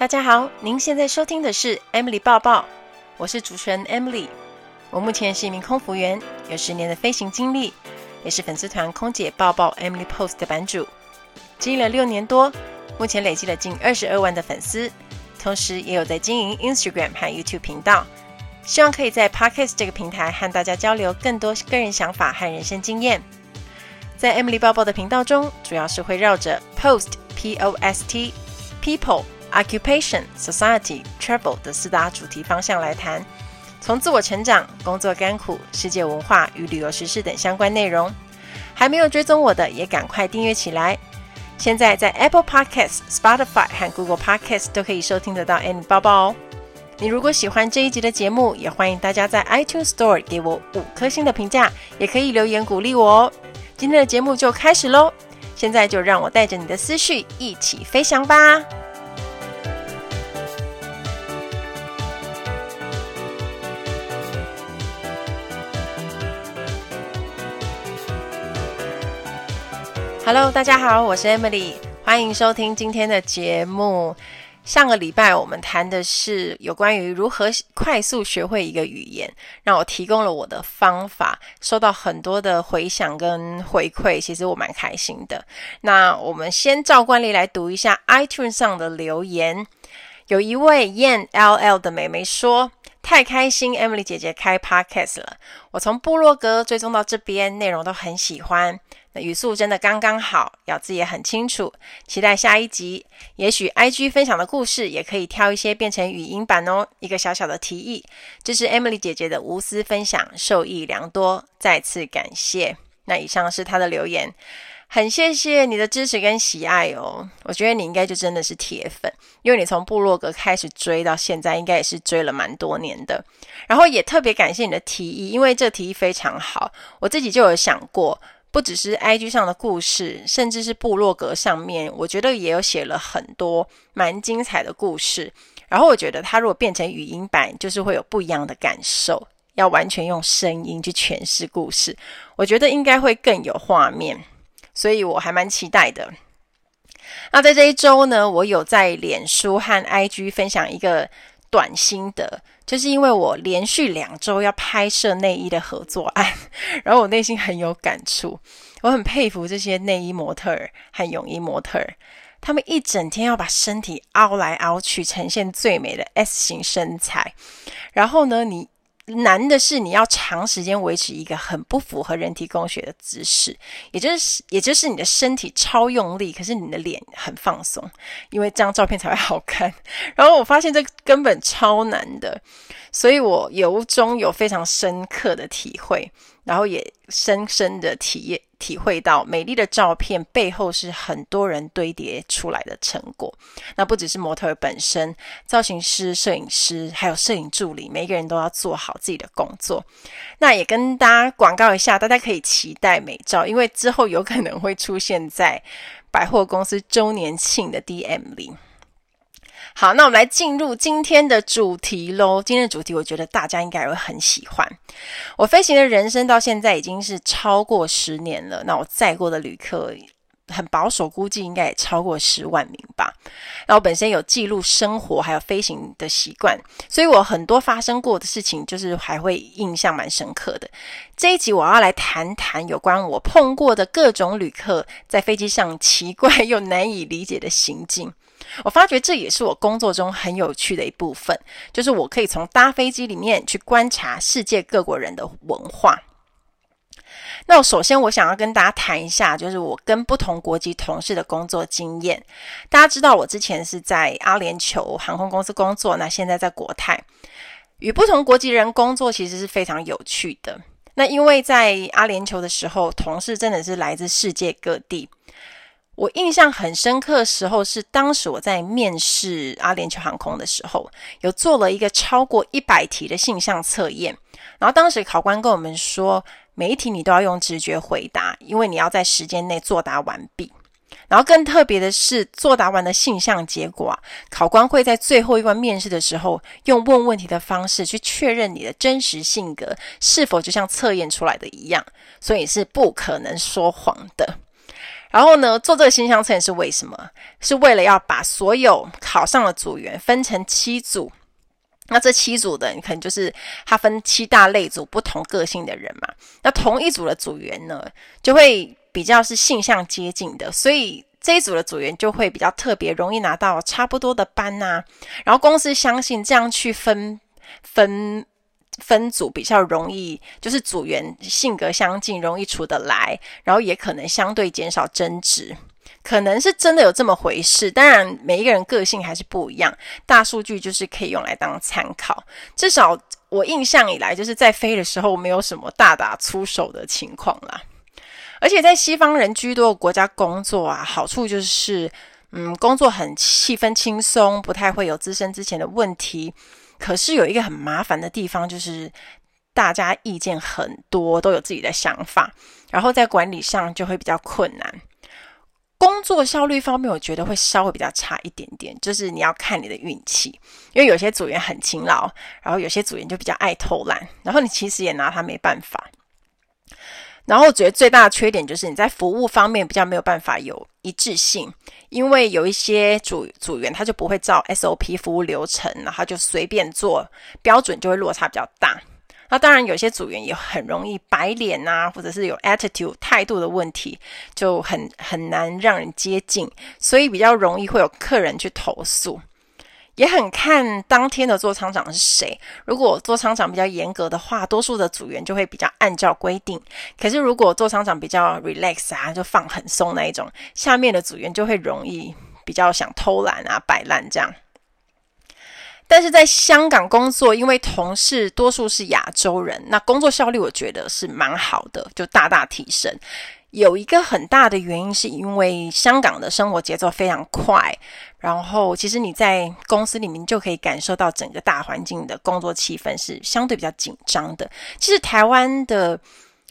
大家好，您现在收听的是 Emily 报报，我是主持人 Emily。我目前是一名空服员，有十年的飞行经历，也是粉丝团空姐报报 Emily Post 的版主，经营了六年多，目前累积了近二十二万的粉丝，同时也有在经营 Instagram 和 YouTube 频道，希望可以在 Podcast 这个平台和大家交流更多个人想法和人生经验。在 Emily 报报的频道中，主要是会绕着 Post P O S T People。Occupation, Society, Travel 的四大主题方向来谈，从自我成长、工作甘苦、世界文化与旅游时事等相关内容。还没有追踪我的，也赶快订阅起来。现在在 Apple Podcasts、Spotify 和 Google Podcasts 都可以收听得到 Any 报报哦。你如果喜欢这一集的节目，也欢迎大家在 iTunes Store 给我五颗星的评价，也可以留言鼓励我哦。今天的节目就开始喽，现在就让我带着你的思绪一起飞翔吧。Hello，大家好，我是 Emily，欢迎收听今天的节目。上个礼拜我们谈的是有关于如何快速学会一个语言，让我提供了我的方法，收到很多的回响跟回馈，其实我蛮开心的。那我们先照惯例来读一下 iTunes 上的留言。有一位 Yan LL 的妹妹说：“太开心，Emily 姐姐开 Podcast 了，我从部落格追踪到这边，内容都很喜欢。”那语速真的刚刚好，咬字也很清楚，期待下一集。也许 IG 分享的故事也可以挑一些变成语音版哦。一个小小的提议，这是 Emily 姐姐的无私分享，受益良多，再次感谢。那以上是她的留言，很谢谢你的支持跟喜爱哦。我觉得你应该就真的是铁粉，因为你从部落格开始追到现在，应该也是追了蛮多年的。然后也特别感谢你的提议，因为这提议非常好，我自己就有想过。不只是 IG 上的故事，甚至是部落格上面，我觉得也有写了很多蛮精彩的故事。然后我觉得它如果变成语音版，就是会有不一样的感受。要完全用声音去诠释故事，我觉得应该会更有画面。所以我还蛮期待的。那在这一周呢，我有在脸书和 IG 分享一个短心得。就是因为我连续两周要拍摄内衣的合作案，然后我内心很有感触。我很佩服这些内衣模特儿和泳衣模特儿，他们一整天要把身体凹来凹去，呈现最美的 S 型身材。然后呢，你。难的是你要长时间维持一个很不符合人体工学的姿势，也就是也就是你的身体超用力，可是你的脸很放松，因为这张照片才会好看。然后我发现这根本超难的，所以我由衷有非常深刻的体会，然后也深深的体验。体会到美丽的照片背后是很多人堆叠出来的成果。那不只是模特本身，造型师、摄影师，还有摄影助理，每个人都要做好自己的工作。那也跟大家广告一下，大家可以期待美照，因为之后有可能会出现在百货公司周年庆的 DM 里。好，那我们来进入今天的主题喽。今天的主题，我觉得大家应该会很喜欢。我飞行的人生到现在已经是超过十年了。那我载过的旅客，很保守估计应该也超过十万名吧。那我本身有记录生活还有飞行的习惯，所以我很多发生过的事情，就是还会印象蛮深刻的。这一集我要来谈谈有关我碰过的各种旅客在飞机上奇怪又难以理解的行径。我发觉这也是我工作中很有趣的一部分，就是我可以从搭飞机里面去观察世界各国人的文化。那我首先我想要跟大家谈一下，就是我跟不同国籍同事的工作经验。大家知道我之前是在阿联酋航空公司工作，那现在在国泰，与不同国籍人工作其实是非常有趣的。那因为在阿联酋的时候，同事真的是来自世界各地。我印象很深刻的时候是，当时我在面试阿联酋航空的时候，有做了一个超过一百题的性向测验。然后当时考官跟我们说，每一题你都要用直觉回答，因为你要在时间内作答完毕。然后更特别的是，作答完的性向结果，考官会在最后一关面试的时候，用问问题的方式去确认你的真实性格是否就像测验出来的一样，所以是不可能说谎的。然后呢，做这个性向测验是为什么？是为了要把所有考上的组员分成七组。那这七组的你可能就是他分七大类组，不同个性的人嘛。那同一组的组员呢，就会比较是性向接近的，所以这一组的组员就会比较特别，容易拿到差不多的班呐、然后公司相信这样去分分分组比较容易，就是组员性格相近，容易处得来，然后也可能相对减少争执。可能是真的有这么回事，当然每一个人个性还是不一样，大数据就是可以用来当参考。至少我印象以来，就是在飞的时候没有什么大打出手的情况啦。而且在西方人居多的国家工作啊，好处就是，嗯，工作很气氛轻松，不太会有资深之前的问题。可是有一个很麻烦的地方，就是大家意见很多，都有自己的想法，然后在管理上就会比较困难。工作效率方面，我觉得会稍微比较差一点点，就是你要看你的运气，因为有些组员很勤劳，然后有些组员就比较爱偷懒，然后你其实也拿他没办法。然后我觉得最大的缺点就是你在服务方面比较没有办法有一致性，因为有一些组组员他就不会照 SOP 服务流程，然后就随便做，标准就会落差比较大。那当然，有些组员也很容易摆脸啊，或者是有 attitude 态度的问题，就很很难让人接近，所以比较容易会有客人去投诉。也很看当天的座舱长是谁，如果座舱长比较严格的话，多数的组员就会比较按照规定；可是如果座舱长比较 relax 啊，就放很松那一种，下面的组员就会容易比较想偷懒啊、摆烂这样。但是在香港工作，因为同事多数是亚洲人，那工作效率我觉得是蛮好的，就大大提升。有一个很大的原因，是因为香港的生活节奏非常快，然后其实你在公司里面就可以感受到整个大环境的工作气氛是相对比较紧张的。其实台湾的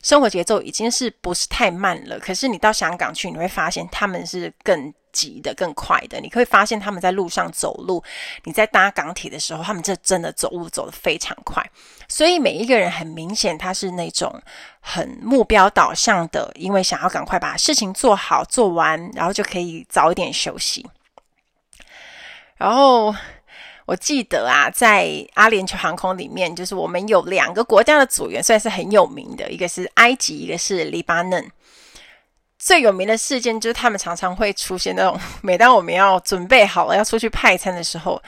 生活节奏已经是不是太慢了，可是你到香港去，你会发现他们是更急的更快的，你可以发现他们在路上走路，你在搭港铁的时候，他们这真的走路走得非常快。所以每一个人很明显，他是那种很目标导向的，因为想要赶快把事情做好做完，然后就可以早一点休息。然后我记得啊，在阿联酋航空里面，就是我们有两个国家的组员算是很有名的，一个是埃及，一个是黎巴嫩。最有名的事件就是他们常常会出现那种，每当我们要准备好了要出去派餐的时候，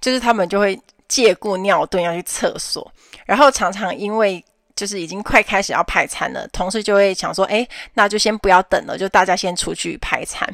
就是他们就会借故尿遁要去厕所，然后常常因为。就是已经快开始要派餐了，同事就会想说：“诶，那就先不要等了，就大家先出去派餐。”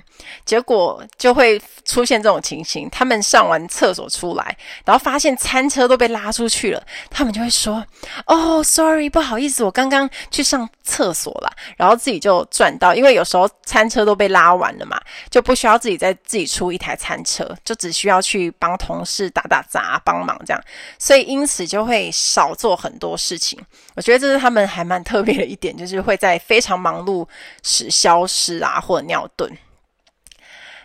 结果就会出现这种情形：他们上完厕所出来，然后发现餐车都被拉出去了，他们就会说：“哦，sorry，不好意思，我刚刚去上厕所了。”然后自己就赚到，因为有时候餐车都被拉完了嘛，就不需要自己再自己出一台餐车，就只需要去帮同事打打杂、帮忙这样，所以因此就会少做很多事情。我觉得这是他们还蛮特别的一点，就是会在非常忙碌时消失啊，或者尿遁。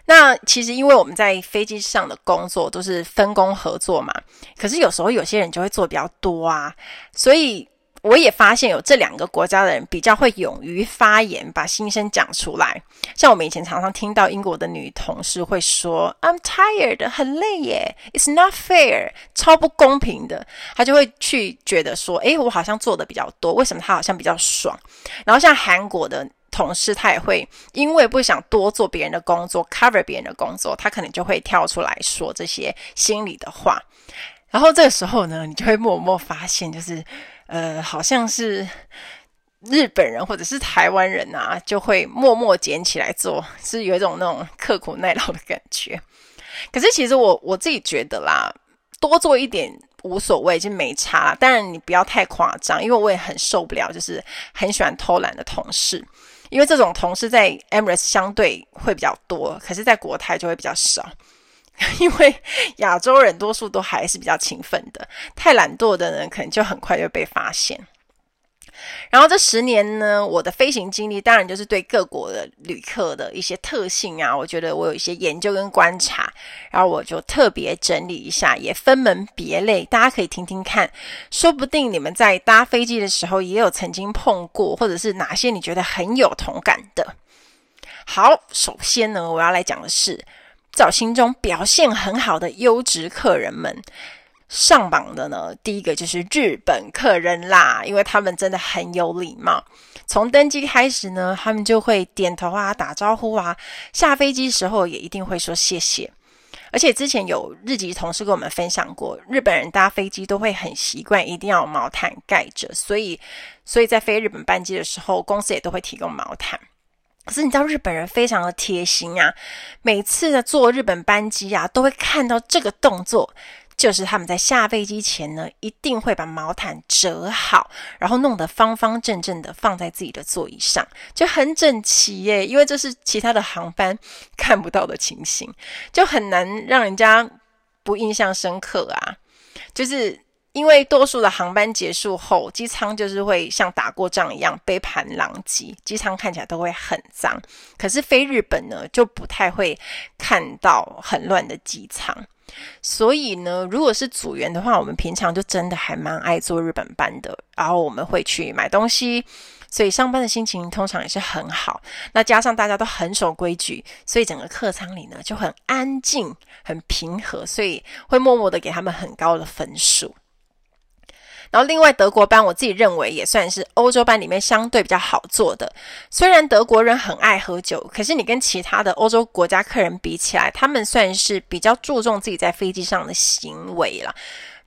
那其实因为我们在飞机上的工作都是分工合作嘛，可是有时候有些人就会做比较多啊，所以。我也发现有这两个国家的人比较会勇于发言，把心声讲出来。像我们以前常常听到英国的女同事会说：“I'm tired，很累耶，It's not fair，超不公平的。”她就会去觉得说：“诶，我好像做的比较多，为什么她好像比较爽？”然后像韩国的同事，她也会因为不想多做别人的工作，cover 别人的工作，她可能就会跳出来说这些心里的话。然后这个时候呢，你就会默默发现，就是。呃，好像是日本人或者是台湾人啊，就会默默捡起来做，是有一种那种刻苦耐劳的感觉。可是其实我我自己觉得啦，多做一点无所谓，就没差。当然你不要太夸张，因为我也很受不了，就是很喜欢偷懒的同事。因为这种同事在 Emirates 相对会比较多，可是在国泰就会比较少。因为亚洲人多数都还是比较勤奋的，太懒惰的人可能就很快就被发现。然后这十年呢，我的飞行经历当然就是对各国的旅客的一些特性啊，我觉得我有一些研究跟观察，然后我就特别整理一下，也分门别类，大家可以听听看，说不定你们在搭飞机的时候也有曾经碰过，或者是哪些你觉得很有同感的。好，首先呢，我要来讲的是，在我心中表现很好的优质客人们。上榜的呢，第一个就是日本客人啦，因为他们真的很有礼貌。从登机开始呢，他们就会点头啊、打招呼啊，下飞机时候也一定会说谢谢。而且之前有日籍同事跟我们分享过，日本人搭飞机都会很习惯一定要毛毯盖着，所以所以在飞日本班机的时候，公司也都会提供毛毯。可是你知道日本人非常的贴心啊，每次呢坐日本班机啊，都会看到这个动作。就是他们在下飞机前呢，一定会把毛毯折好，然后弄得方方正正的放在自己的座椅上，就很整齐耶。因为这是其他的航班看不到的情形，就很难让人家不印象深刻啊。就是因为多数的航班结束后，机舱就是会像打过仗一样杯盘狼藉，机舱看起来都会很脏。可是飞日本呢，就不太会看到很乱的机舱。所以呢，如果是组员的话，我们平常就真的还蛮爱坐日本班的。然后我们会去买东西，所以上班的心情通常也是很好。那加上大家都很守规矩，所以整个客舱里呢就很安静、很平和，所以会默默的给他们很高的分数。然后，另外德国班，我自己认为也算是欧洲班里面相对比较好做的。虽然德国人很爱喝酒，可是你跟其他的欧洲国家客人比起来，他们算是比较注重自己在飞机上的行为啦。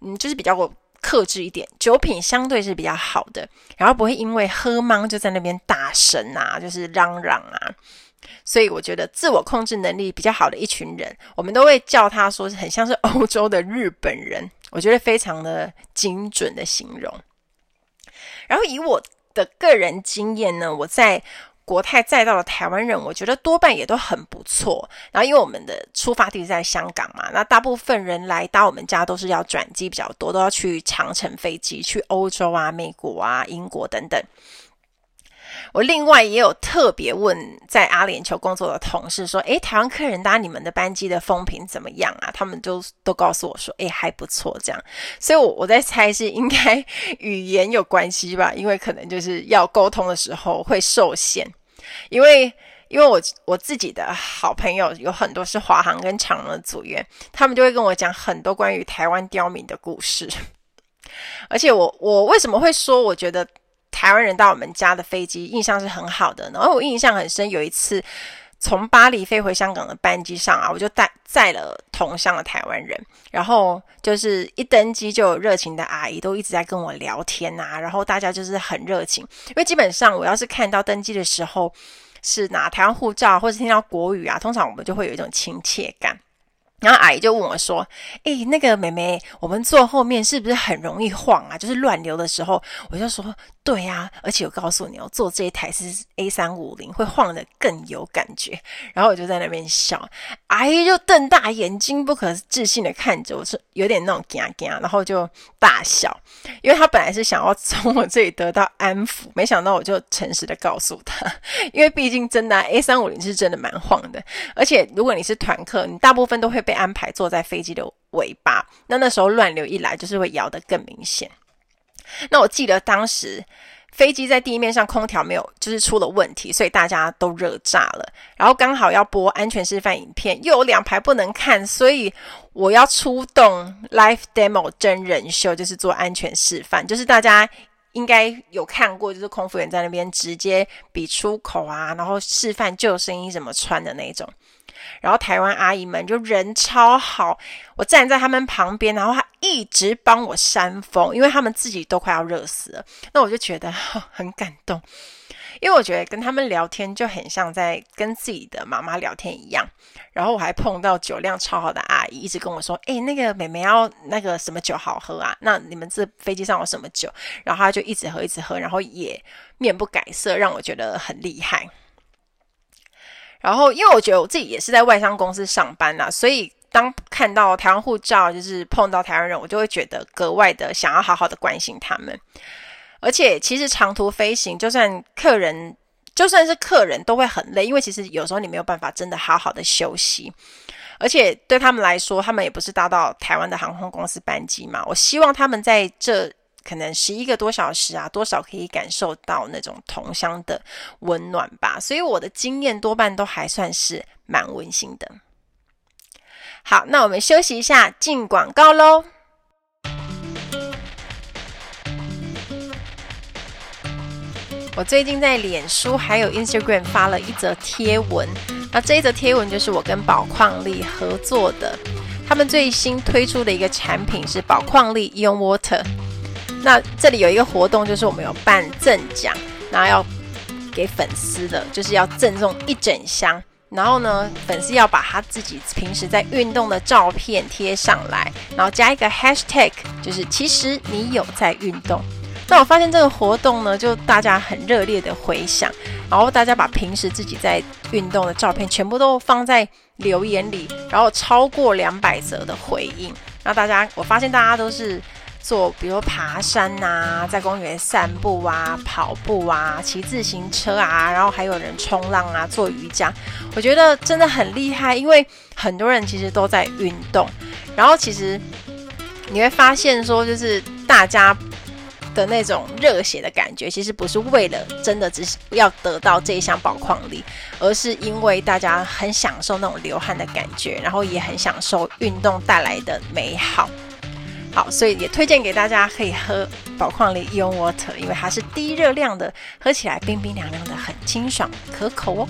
嗯，就是比较克制一点，酒品相对是比较好的，然后不会因为喝茫就在那边大声啊，就是嚷嚷啊。所以我觉得自我控制能力比较好的一群人，我们都会叫他说很像是欧洲的日本人，我觉得非常的精准的形容。然后以我的个人经验呢，我在国泰载到了台湾人，我觉得多半也都很不错。然后因为我们的出发地是在香港嘛，那大部分人来搭我们家都是要转机比较多，都要去长程飞机去欧洲啊、美国啊、英国等等。我另外也有特别问在阿联酋工作的同事说：“诶，台湾客人搭你们的班机的风评怎么样啊？”他们就都告诉我说：“诶，还不错。”这样，所以我我在猜是应该 语言有关系吧，因为可能就是要沟通的时候会受限。因为因为我我自己的好朋友有很多是华航跟长荣的组员，他们就会跟我讲很多关于台湾刁民的故事。而且我我为什么会说我觉得？台湾人到我们家的飞机印象是很好的，然后我印象很深。有一次从巴黎飞回香港的班机上啊，我就带载了同乡的台湾人，然后就是一登机就有热情的阿姨都一直在跟我聊天啊，然后大家就是很热情，因为基本上我要是看到登机的时候是拿台湾护照或是听到国语啊，通常我们就会有一种亲切感。然后阿姨就问我说：“诶，那个妹妹，我们坐后面是不是很容易晃啊？就是乱流的时候。”我就说：“对呀，而且我告诉你哦，坐这一台是 A350，会晃的更有感觉。”然后我就在那边笑，阿姨就瞪大眼睛，不可置信的看着我，说有点那种惊惊，然后就大笑，因为她本来是想要从我这里得到安抚，没想到我就诚实的告诉她，因为毕竟真的 A350 是真的蛮晃的，而且如果你是团客，你大部分都会。被安排坐在飞机的尾巴，那那时候乱流一来，就是会摇得更明显。那我记得当时飞机在地面上空调没有，就是出了问题，所以大家都热炸了。然后刚好要播安全示范影片，又有两排不能看，所以我要出动 live demo 真人秀，就是做安全示范，就是大家应该有看过，就是空服员在那边直接比出口啊，然后示范救生衣怎么穿的那种。然后台湾阿姨们就人超好，我站在他们旁边，然后她一直帮我扇风，因为他们自己都快要热死了。那我就觉得 很感动，因为我觉得跟他们聊天就很像在跟自己的妈妈聊天一样。然后我还碰到酒量超好的阿姨，一直跟我说：“诶，那个妹妹要那个什么酒好喝啊？那你们这飞机上有什么酒？”然后她就一直喝，一直喝，然后也面不改色，让我觉得很厉害。然后，因为我觉得我自己也是在外商公司上班呐，所以当看到台湾护照，就是碰到台湾人，我就会觉得格外的想要好好的关心他们。而且，其实长途飞行，就算客人，就算是客人都会很累，因为其实有时候你没有办法真的好好的休息。而且对他们来说，他们也不是搭到台湾的航空公司班机嘛。我希望他们在这可能十一个多小时啊，多少可以感受到那种同乡的温暖吧。所以我的经验多半都还算是蛮温馨的。好，那我们休息一下，进广告喽。我最近在脸书还有 Instagram 发了一则贴文，那这一则贴文就是我跟宝矿力合作的，他们最新推出的一个产品是宝矿力 Ion Water。那这里有一个活动，就是我们有办赠奖，然后要给粉丝的，就是要赠送一整箱。然后呢，粉丝要把他自己平时在运动的照片贴上来，然后加一个 hashtag，就是其实你有在运动。那我发现这个活动呢，就大家很热烈的回响，然后大家把平时自己在运动的照片全部都放在留言里，然后超过两百则的回应。那大家，我发现大家都是。做，比如爬山啊，在公园散步啊，跑步啊，骑自行车啊，然后还有人冲浪啊，做瑜伽，我觉得真的很厉害，因为很多人其实都在运动，然后其实你会发现说，就是大家的那种热血的感觉，其实不是为了真的只是要得到这一项宝矿力，而是因为大家很享受那种流汗的感觉，然后也很享受运动带来的美好。好，所以也推荐给大家可以喝宝矿力 Ion Water，因为它是低热量的，喝起来冰冰凉凉的，很清爽可口哦。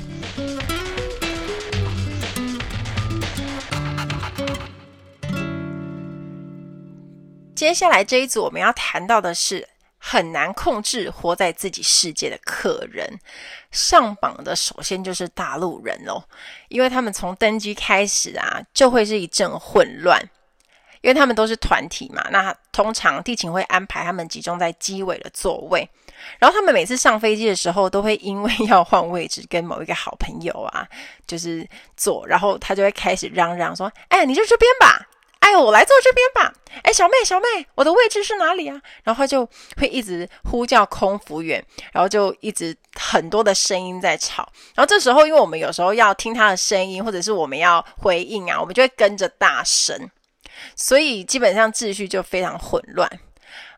接下来这一组我们要谈到的是很难控制活在自己世界的客人，上榜的首先就是大陆人哦，因为他们从登机开始啊，就会是一阵混乱。因为他们都是团体嘛，那通常地勤会安排他们集中在机尾的座位，然后他们每次上飞机的时候，都会因为要换位置跟某一个好朋友啊，就是坐，然后他就会开始嚷嚷说：“哎，你就这边吧，哎，我来坐这边吧，哎，小妹小妹，我的位置是哪里啊？”然后就会一直呼叫空服员，然后就一直很多的声音在吵，然后这时候因为我们有时候要听他的声音，或者是我们要回应啊，我们就会跟着大声。所以基本上秩序就非常混乱，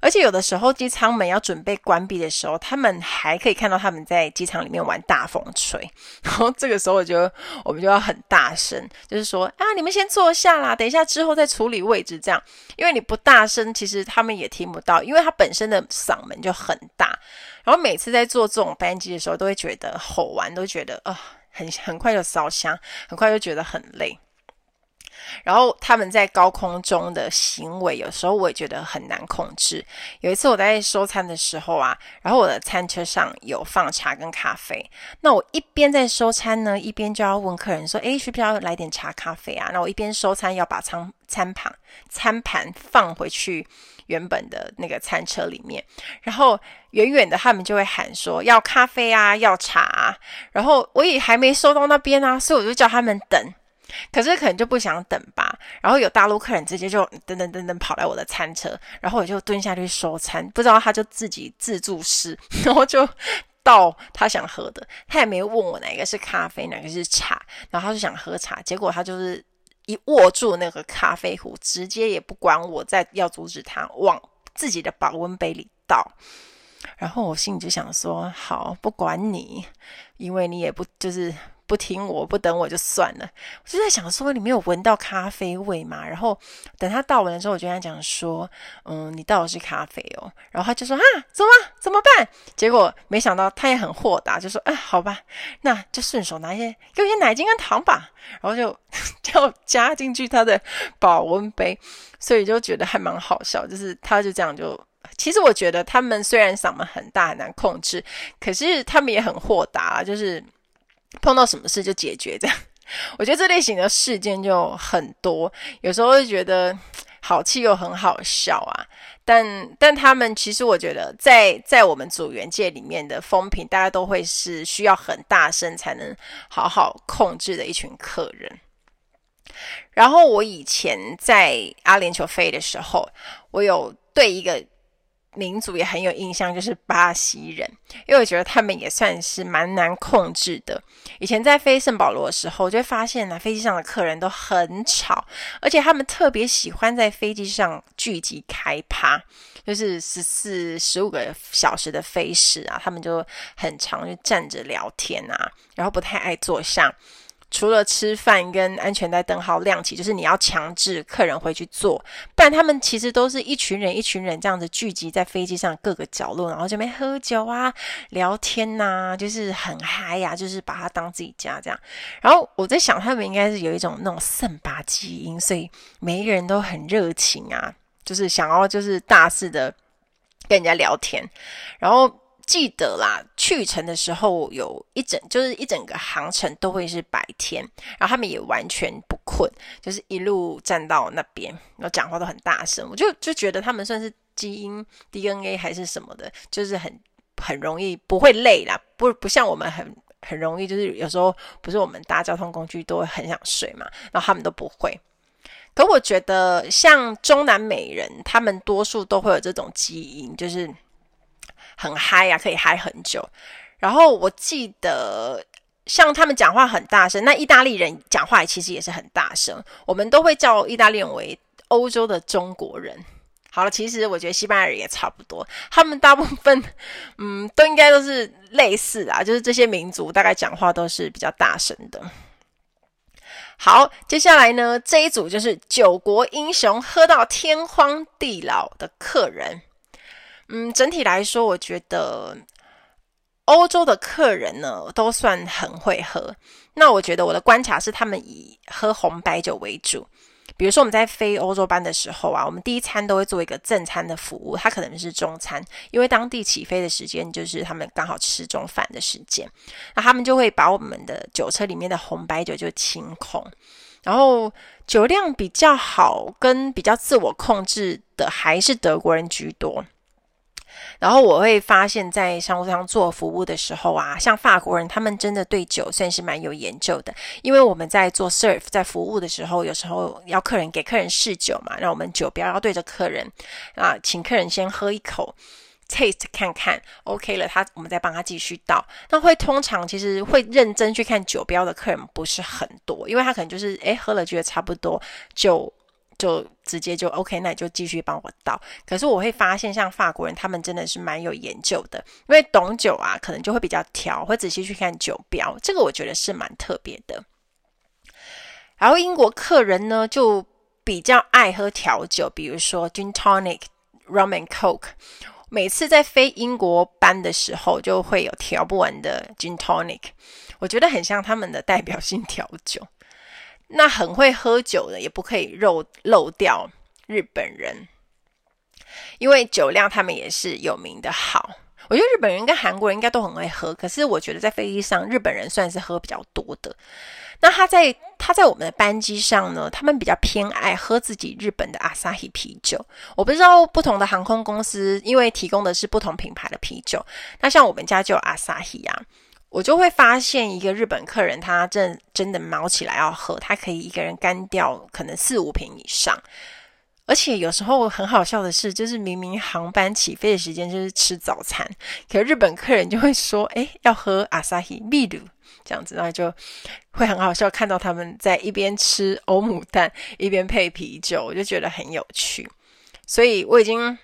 而且有的时候机舱门要准备关闭的时候，他们还可以看到他们在机场里面玩大风吹，然后这个时候我觉得我们就要很大声，就是说啊，你们先坐下啦，等一下之后再处理位置。这样，因为你不大声，其实他们也听不到，因为他本身的嗓门就很大，然后每次在坐这种班机的时候，都会觉得吼完都觉得啊、很很快就烧香，很快就觉得很累。然后他们在高空中的行为，有时候我也觉得很难控制。有一次我在收餐的时候啊，然后我的餐车上有放茶跟咖啡，那我一边在收餐呢，一边就要问客人说：“诶，需不需要来点茶咖啡啊？”那我一边收餐，要把餐餐盘餐盘放回去原本的那个餐车里面。然后远远的他们就会喊说：“要咖啡啊，要茶啊。”然后我也还没收到那边啊，所以我就叫他们等。可是可能就不想等吧，然后有大陆客人直接就噔噔噔噔跑来我的餐车，然后我就蹲下去收餐，不知道他就自己自助式，然后就倒他想喝的，他也没问我哪个是咖啡，哪个是茶，然后他就想喝茶，结果他就是一握住那个咖啡壶，直接也不管我再要阻止他，往自己的保温杯里倒，然后我心里就想说，好，不管你，因为你也不就是。不听我，不等我就算了。我就在想说，你没有闻到咖啡味吗？然后等他倒完的时候，我就跟他讲说，嗯，你倒的是咖啡哦。然后他就说，啊，怎么怎么办？结果没想到他也很豁达，就说，哎，好吧，那就顺手拿一些，给我一些奶精跟糖吧。然后就就加进去他的保温杯，所以就觉得还蛮好笑。就是他就这样就，其实我觉得他们虽然嗓门很大很难控制，可是他们也很豁达，就是。碰到什么事就解决，这样，我觉得这类型的事件就很多，有时候会觉得好气又很好笑啊。但但他们其实我觉得在，在我们组员界里面的风评，大家都会是需要很大声才能好好控制的一群客人。然后我以前在阿联酋飞的时候，我有对一个民族也很有印象，就是巴西人，因为我觉得他们也算是蛮难控制的。以前在飞圣保罗的时候，就会发现呢，飞机上的客人都很吵，而且他们特别喜欢在飞机上聚集开趴，就是十四、十五个小时的飞时啊，他们就很常就站着聊天啊，然后不太爱坐下。除了吃饭跟安全带灯号亮起，就是你要强制客人回去坐，不然他们其实都是一群人一群人这样子聚集在飞机上各个角落，然后这边喝酒啊、聊天呐、啊，就是很嗨呀、啊，就是把它当自己家这样。然后我在想，他们应该是有一种那种圣巴基因，所以每一个人都很热情啊，就是想要就是大肆的跟人家聊天，然后。记得啦，去程的时候有一整就是一整个航程都会是白天，然后他们也完全不困，就是一路站到那边，然后讲话都很大声，我就就觉得他们算是基因 DNA 还是什么的，就是很很容易不会累啦，不不像我们很很容易，就是有时候不是我们搭交通工具都会很想睡嘛，然后他们都不会。可我觉得像中南美人，他们多数都会有这种基因，就是。很嗨呀、啊，可以嗨很久。然后我记得，像他们讲话很大声，那意大利人讲话其实也是很大声。我们都会叫意大利人为欧洲的中国人。好了，其实我觉得西班牙人也差不多，他们大部分嗯都应该都是类似啊，就是这些民族大概讲话都是比较大声的。好，接下来呢，这一组就是九国英雄，喝到天荒地老的客人。嗯，整体来说，我觉得欧洲的客人呢都算很会喝。那我觉得我的观察是，他们以喝红白酒为主。比如说我们在飞欧洲班的时候啊，我们第一餐都会做一个正餐的服务，它可能是中餐，因为当地起飞的时间就是他们刚好吃中饭的时间。那他们就会把我们的酒车里面的红白酒就清空，然后酒量比较好跟比较自我控制的还是德国人居多。然后我会发现，在商务舱做服务的时候啊，像法国人，他们真的对酒算是蛮有研究的。因为我们在做 serve 在服务的时候，有时候要客人给客人试酒嘛，让我们酒标要对着客人啊，请客人先喝一口 taste 看看，OK 了，他我们再帮他继续倒。那会通常其实会认真去看酒标的客人不是很多，因为他可能就是诶喝了觉得差不多就。就直接就 OK，那你就继续帮我倒。可是我会发现，像法国人，他们真的是蛮有研究的，因为懂酒啊，可能就会比较挑，会仔细去看酒标。这个我觉得是蛮特别的。然后英国客人呢，就比较爱喝调酒，比如说 Gin Tonic、Rum and Coke。每次在飞英国班的时候，就会有调不完的 Gin Tonic，我觉得很像他们的代表性调酒。那很会喝酒的也不可以漏漏掉日本人，因为酒量他们也是有名的好。我觉得日本人跟韩国人应该都很会喝，可是我觉得在飞机上日本人算是喝比较多的。那他在他在我们的班机上呢，他们比较偏爱喝自己日本的 Asahi 啤酒。我不知道不同的航空公司因为提供的是不同品牌的啤酒，那像我们家就有 Asahi 啊。我就会发现一个日本客人，他真真的卯起来要喝，他可以一个人干掉可能四五瓶以上。而且有时候很好笑的是，就是明明航班起飞的时间就是吃早餐，可日本客人就会说：“诶，要喝阿萨希秘鲁这样子。”然后就会很好笑，看到他们在一边吃欧姆蛋，一边配啤酒，我就觉得很有趣。所以我已经。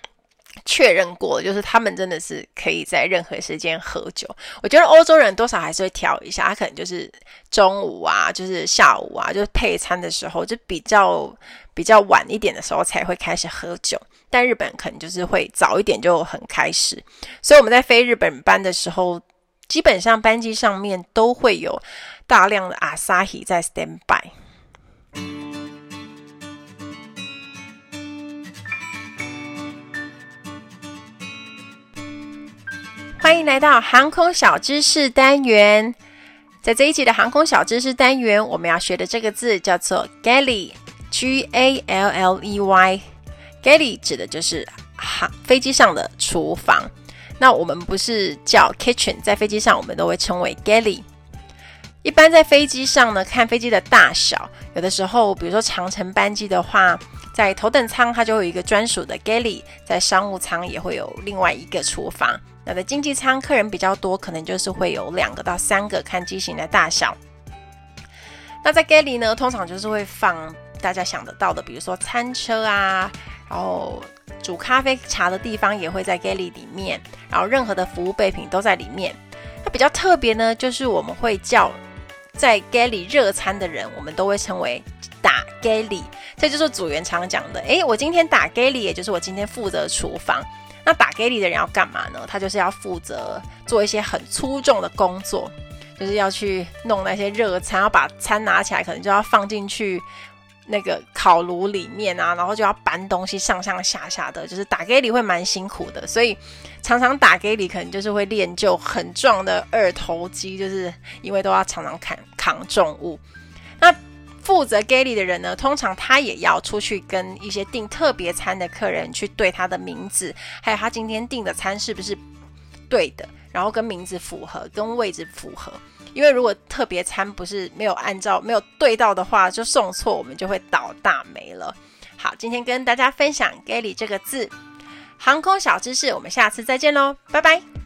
确认过，就是他们真的是可以在任何时间喝酒。我觉得欧洲人多少还是会调一下，他可能就是中午啊，就是下午啊，就是配餐的时候，就比较比较晚一点的时候才会开始喝酒。但日本可能就是会早一点就很开始。所以我们在飞日本班的时候，基本上班机上面都会有大量的 Asahi 在 stand by。欢迎来到航空小知识单元。在这一集的航空小知识单元，我们要学的这个字叫做 galley，G A L L E Y。galley 指的就是航飞机上的厨房。那我们不是叫 kitchen，在飞机上我们都会称为 galley。一般在飞机上呢，看飞机的大小，有的时候，比如说长程班机的话。在头等舱它就会有一个专属的 galley，在商务舱也会有另外一个厨房。那在经济舱客人比较多，可能就是会有两个到三个，看机型的大小。那在 galley 呢，通常就是会放大家想得到的，比如说餐车啊，然后煮咖啡茶的地方也会在 galley 里面，然后任何的服务备品都在里面。那比较特别呢，就是我们会叫在 galley 热餐的人，我们都会称为打 galley，这就是组员常讲的。诶，我今天打 galley，也就是我今天负责厨房。那打 galley 的人要干嘛呢？他就是要负责做一些很粗重的工作。就是要去弄那些热餐，要把餐拿起来，可能就要放进去那个烤炉里面啊，然后就要搬东西上上下下的，就是打 galley 会蛮辛苦的，所以常常打 galley 可能就是会练就很壮的二头肌，就是因为都要常常扛扛重物。负责 Gally 的人呢，通常他也要出去跟一些订特别餐的客人去对他的名字，还有他今天订的餐是不是对的。然后跟名字符合，跟位置符合，因为如果特别餐不是没有按照没有对到的话，就送错，我们就会倒大霉了。好，今天跟大家分享 Gally 这个字，航空小知识，我们下次再见喽，拜拜。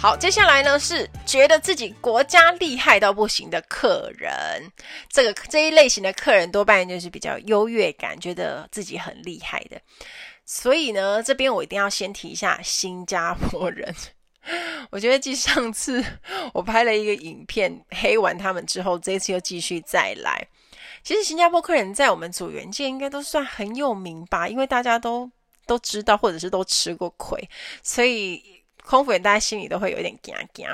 好，接下来呢是觉得自己国家厉害到不行的客人，这个这一类型的客人多半就是比较优越感，觉得自己很厉害的。所以呢，这边我一定要先提一下新加坡人。我觉得继上次我拍了一个影片黑完他们之后，这次又继续再来。其实新加坡客人在我们组员界应该都算很有名吧，因为大家都都知道，或者是都吃过亏，所以。空服员大家心里都会有点惊惊，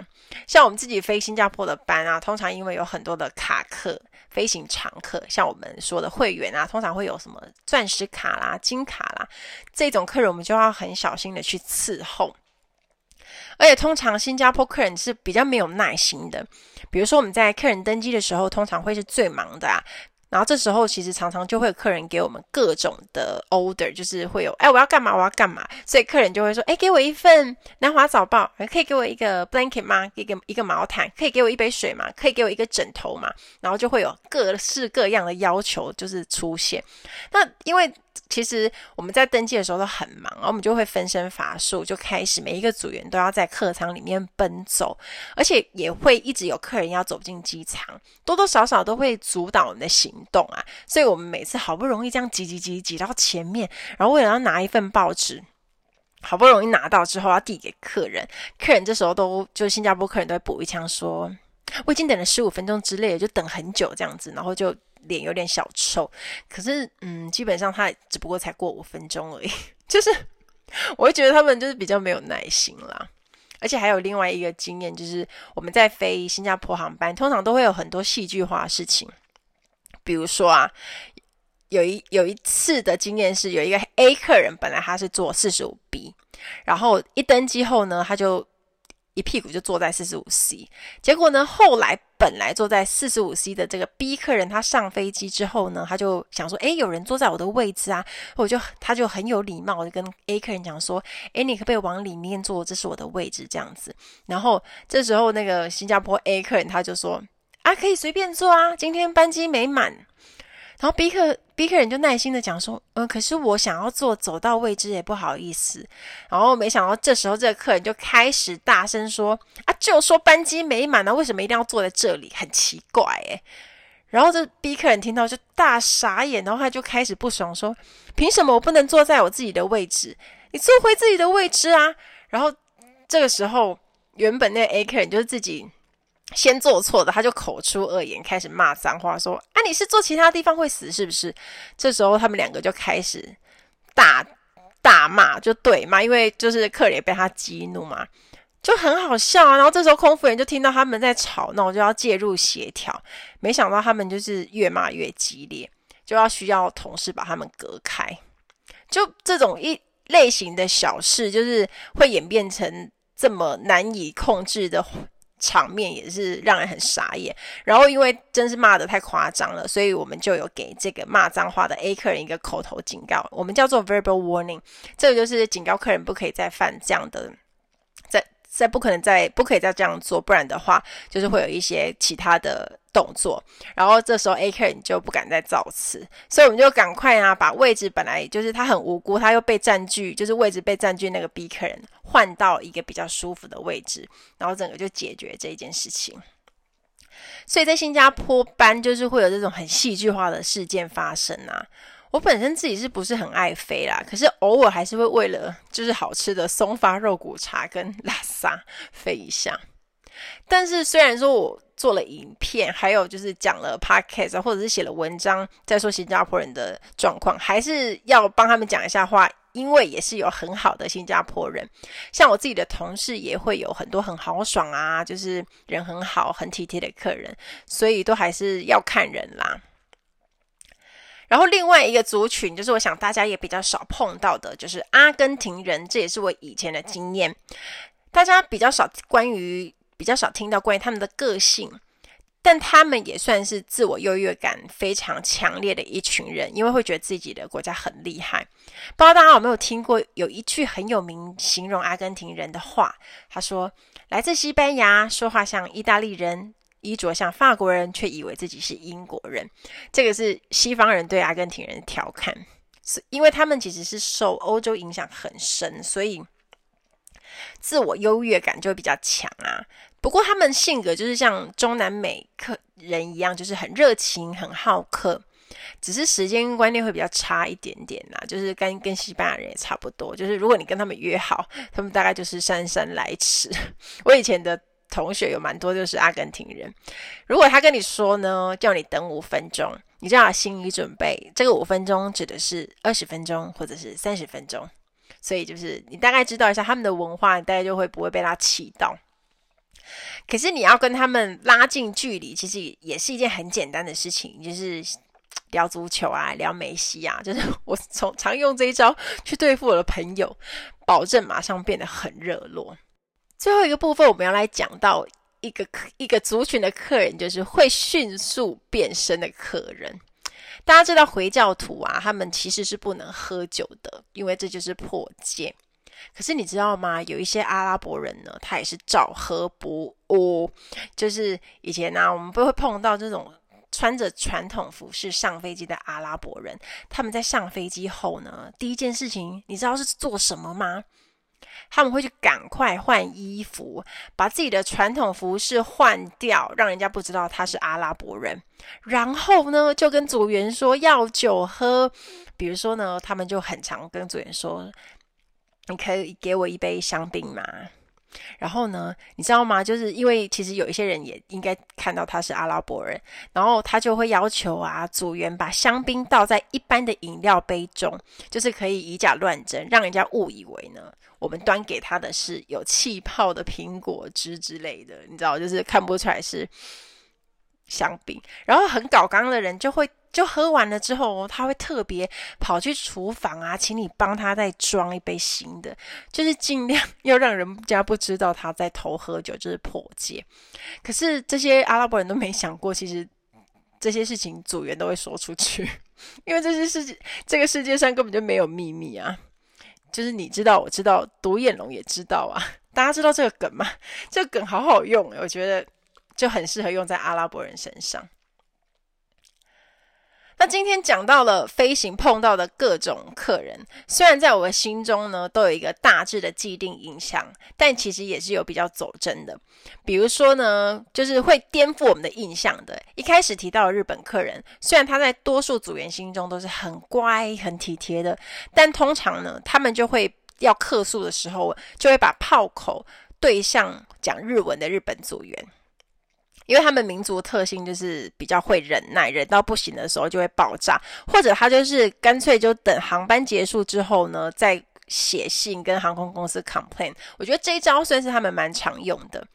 像我们自己飞新加坡的班啊，通常因为有很多的卡客、飞行常客，像我们说的会员啊，通常会有什么钻石卡啦、金卡啦，这种客人我们就要很小心的去伺候。而且通常新加坡客人是比较没有耐心的，比如说我们在客人登机的时候，通常会是最忙的啊。然后这时候其实常常就会有客人给我们各种的 order，就是会有哎，我要干嘛，我要干嘛，所以客人就会说，哎，给我一份南华早报，可以给我一个 blanket 吗？一个一个毛毯，可以给我一杯水吗？可以给我一个枕头吗？然后就会有各式各样的要求就是出现。那因为其实我们在登记的时候都很忙，然后我们就会分身乏术，就开始每一个组员都要在客舱里面奔走，而且也会一直有客人要走进机舱，多多少少都会阻挡我们的行动啊。所以我们每次好不容易这样挤挤挤挤到前面，然后为了要拿一份报纸，好不容易拿到之后要递给客人，客人这时候都就新加坡客人都会补一枪说：“我已经等了十五分钟之类，就等很久这样子。”然后就。脸有点小臭，可是嗯，基本上他只不过才过五分钟而已，就是我会觉得他们就是比较没有耐心啦。而且还有另外一个经验，就是我们在飞新加坡航班，通常都会有很多戏剧化的事情。比如说啊，有一有一次的经验是，有一个 A 客人本来他是坐四十五 B，然后一登机后呢，他就一屁股就坐在四十五 C，结果呢，后来本来坐在四十五 C 的这个 B 客人，他上飞机之后呢，他就想说，诶，有人坐在我的位置啊，我就他就很有礼貌的跟 A 客人讲说，诶，你可不可以往里面坐？这是我的位置，这样子。然后这时候那个新加坡 A 客人他就说，啊，可以随便坐啊，今天班机没满。然后 B 客 B 客人就耐心的讲说，嗯，可是我想要坐走到位置也不好意思。然后没想到这时候这个客人就开始大声说，啊，就说班机没满啊，为什么一定要坐在这里？很奇怪诶。然后这 B 客人听到就大傻眼，然后他就开始不爽说，凭什么我不能坐在我自己的位置？你坐回自己的位置啊！然后这个时候原本那个 A 客人就是自己。先做错的，他就口出恶言，开始骂脏话，说：“啊，你是坐其他地方会死是不是？”这时候他们两个就开始大大骂，就对骂，因为就是客人被他激怒嘛，就很好笑啊。然后这时候空服员就听到他们在吵闹，就要介入协调，没想到他们就是越骂越激烈，就要需要同事把他们隔开。就这种一类型的小事，就是会演变成这么难以控制的。场面也是让人很傻眼，然后因为真是骂得太夸张了，所以我们就有给这个骂脏话的 A 客人一个口头警告，我们叫做 verbal warning，这个就是警告客人不可以再犯这样的这再不可能再不可以再这样做，不然的话就是会有一些其他的动作。然后这时候 A 客人就不敢再造次，所以我们就赶快啊，把位置本来就是他很无辜，他又被占据，就是位置被占据那个 B 客人换到一个比较舒服的位置，然后整个就解决这一件事情。所以在新加坡班就是会有这种很戏剧化的事件发生啊。我本身自己是不是很爱飞啦？可是偶尔还是会为了就是好吃的松发肉骨茶跟拉萨飞一下。但是虽然说我做了影片，还有就是讲了 podcast，或者是写了文章，在说新加坡人的状况，还是要帮他们讲一下话，因为也是有很好的新加坡人，像我自己的同事也会有很多很豪爽啊，就是人很好、很体贴的客人，所以都还是要看人啦。然后另外一个族群，就是我想大家也比较少碰到的，就是阿根廷人。这也是我以前的经验，大家比较少关于比较少听到关于他们的个性，但他们也算是自我优越感非常强烈的一群人，因为会觉得自己的国家很厉害。不知道大家有没有听过有一句很有名形容阿根廷人的话，他说：“来自西班牙，说话像意大利人。”衣着像法国人，却以为自己是英国人，这个是西方人对阿根廷人的调侃，是因为他们其实是受欧洲影响很深，所以自我优越感就比较强啊。不过他们性格就是像中南美客人一样，就是很热情、很好客，只是时间观念会比较差一点点啦。就是跟跟西班牙人也差不多，就是如果你跟他们约好，他们大概就是姗姗来迟。我以前的。同学有蛮多就是阿根廷人，如果他跟你说呢，叫你等五分钟，你就要心理准备，这个五分钟指的是二十分钟或者是三十分钟，所以就是你大概知道一下他们的文化，你大概就会不会被他气到。可是你要跟他们拉近距离，其实也是一件很简单的事情，就是聊足球啊，聊梅西啊，就是我从常用这一招去对付我的朋友，保证马上变得很热络。最后一个部分，我们要来讲到一个一个族群的客人，就是会迅速变身的客人。大家知道回教徒啊，他们其实是不能喝酒的，因为这就是破戒。可是你知道吗？有一些阿拉伯人呢，他也是照喝不误。就是以前呢、我们不会碰到这种穿着传统服饰上飞机的阿拉伯人。他们在上飞机后呢，第一件事情，你知道是做什么吗？他们会去赶快换衣服，把自己的传统服饰换掉，让人家不知道他是阿拉伯人。然后呢，就跟组员说要酒喝，比如说呢，他们就很常跟组员说：“你可以给我一杯香槟吗？”然后呢，你知道吗？就是因为其实有一些人也应该看到他是阿拉伯人，然后他就会要求啊，组员把香槟倒在一般的饮料杯中，就是可以以假乱真，让人家误以为呢，我们端给他的是有气泡的苹果汁之类的，你知道，就是看不出来是香槟。然后很搞刚的人就会。就喝完了之后，他会特别跑去厨房啊，请你帮他再装一杯新的，就是尽量 要让人家不知道他在偷喝酒，就是破戒。可是这些阿拉伯人都没想过，其实这些事情组员都会说出去，因为这些世界这个世界上根本就没有秘密啊，就是你知道，我知道，独眼龙也知道啊。大家知道这个梗吗？这个梗好好用，我觉得就很适合用在阿拉伯人身上。那今天讲到了飞行碰到的各种客人，虽然在我的心中呢都有一个大致的既定印象，但其实也是有比较走针的。比如说呢，就是会颠覆我们的印象的。一开始提到日本客人，虽然他在多数组员心中都是很乖、很体贴的，但通常呢，他们就会要客诉的时候，就会把炮口对向讲日文的日本组员。因为他们民族特性就是比较会忍耐，忍到不行的时候就会爆炸，或者他就是干脆就等航班结束之后呢，再写信跟航空公司 complain。我觉得这一招算是他们蛮常用的。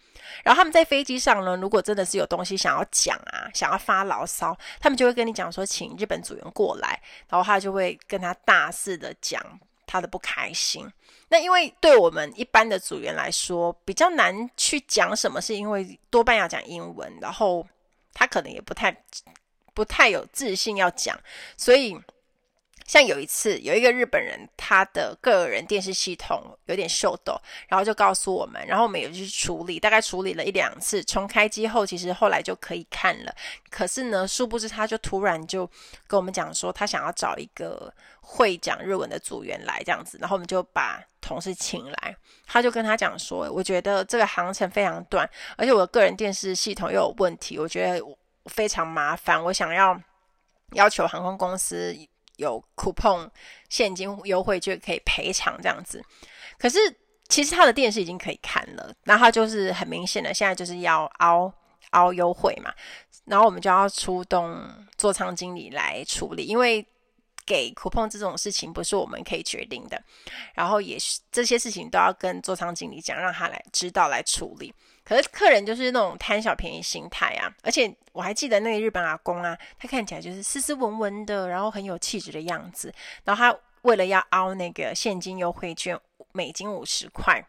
然后他们在飞机上呢，如果真的是有东西想要讲啊，想要发牢骚，他们就会跟你讲说，请日本组员过来，然后他就会跟他大肆的讲。他的不开心，那因为对我们一般的组员来说比较难去讲什么，是因为多半要讲英文，然后他可能也不太不太有自信要讲，所以像有一次，有一个日本人，他的个人电视系统有点秀逗，然后就告诉我们，然后我们也去处理，大概处理了一两次，重开机后，其实后来就可以看了。可是呢，殊不知他就突然就跟我们讲说，他想要找一个会讲日文的组员来这样子，然后我们就把同事请来，他就跟他讲说，我觉得这个航程非常短，而且我的个人电视系统又有问题，我觉得非常麻烦，我想要要求航空公司。有 coupon 现金优惠就可以赔偿这样子，可是其实他的电视已经可以看了，那他就是很明显的现在就是要凹凹优惠嘛，然后我们就要出动座舱经理来处理，因为给 coupon 这种事情不是我们可以决定的，然后也是这些事情都要跟座舱经理讲，让他来知道来处理。可是客人就是那种贪小便宜心态啊，而且我还记得那个日本阿公啊，他看起来就是斯斯文文的，然后很有气质的样子。然后他为了要凹那个现金优惠券，美金五十块，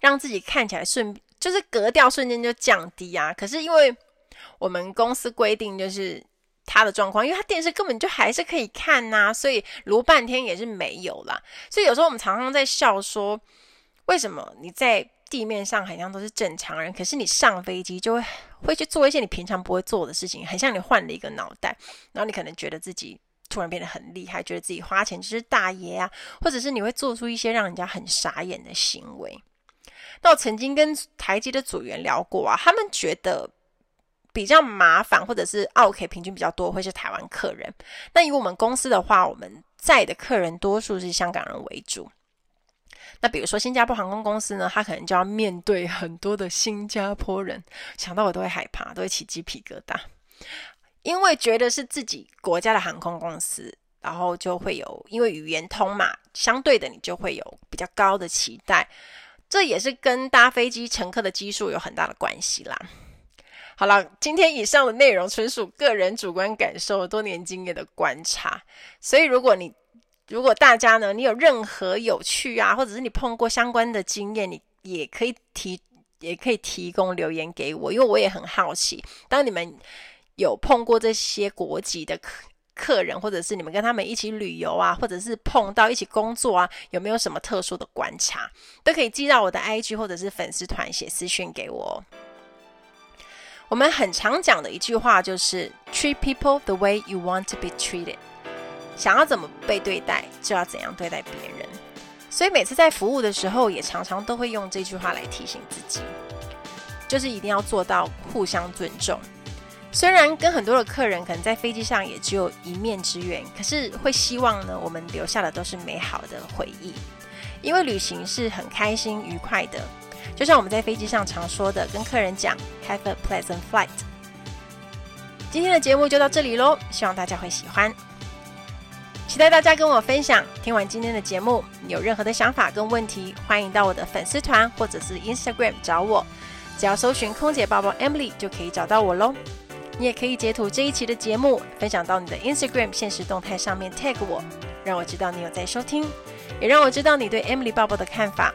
让自己看起来顺，就是格调瞬间就降低啊。可是因为我们公司规定就是他的状况，因为他电视根本就还是可以看呐、所以卢半天也是没有啦。所以有时候我们常常在笑说，为什么你在地面上好像都是正常人，可是你上飞机就会会去做一些你平常不会做的事情，很像你换了一个脑袋，然后你可能觉得自己突然变得很厉害，觉得自己花钱就是大爷啊，或者是你会做出一些让人家很傻眼的行为。那我曾经跟台机的组员聊过啊，他们觉得比较麻烦，或者是澳客平均比较多会是台湾客人。那以我们公司的话，我们在的客人多数是香港人为主。那比如说新加坡航空公司呢，他可能就要面对很多的新加坡人，想到我都会害怕，都会起鸡皮疙瘩，因为觉得是自己国家的航空公司，然后就会有因为语言通嘛，相对的你就会有比较高的期待，这也是跟搭飞机乘客的基数有很大的关系啦。好了，今天以上的内容纯属个人主观感受，多年经验的观察，所以如果你如果大家呢，你有任何有趣啊，或者是你碰过相关的经验，你也可以提，也可以提供留言给我，因为我也很好奇，当你们有碰过这些国籍的客客人，或者是你们跟他们一起旅游啊，或者是碰到一起工作啊，有没有什么特殊的观察，都可以寄到我的 IG 或者是粉丝团写私讯给我。我们很常讲的一句话就是 “Treat people the way you want to be treated”。想要怎么被对待，就要怎样对待别人。所以每次在服务的时候，也常常都会用这句话来提醒自己，就是一定要做到互相尊重。虽然跟很多的客人可能在飞机上也只有一面之缘，可是会希望呢，我们留下的都是美好的回忆。因为旅行是很开心愉快的，就像我们在飞机上常说的，跟客人讲 “Have a pleasant flight”。今天的节目就到这里喽，希望大家会喜欢。期待大家跟我分享。听完今天的节目，有任何的想法跟问题，欢迎到我的粉丝团或者是 Instagram 找我，只要搜寻“空姐报报 Emily” 就可以找到我喽。你也可以截图这一期的节目，分享到你的 Instagram 限时动态上面 tag 我，让我知道你有在收听，也让我知道你对 Emily 抱抱的看法。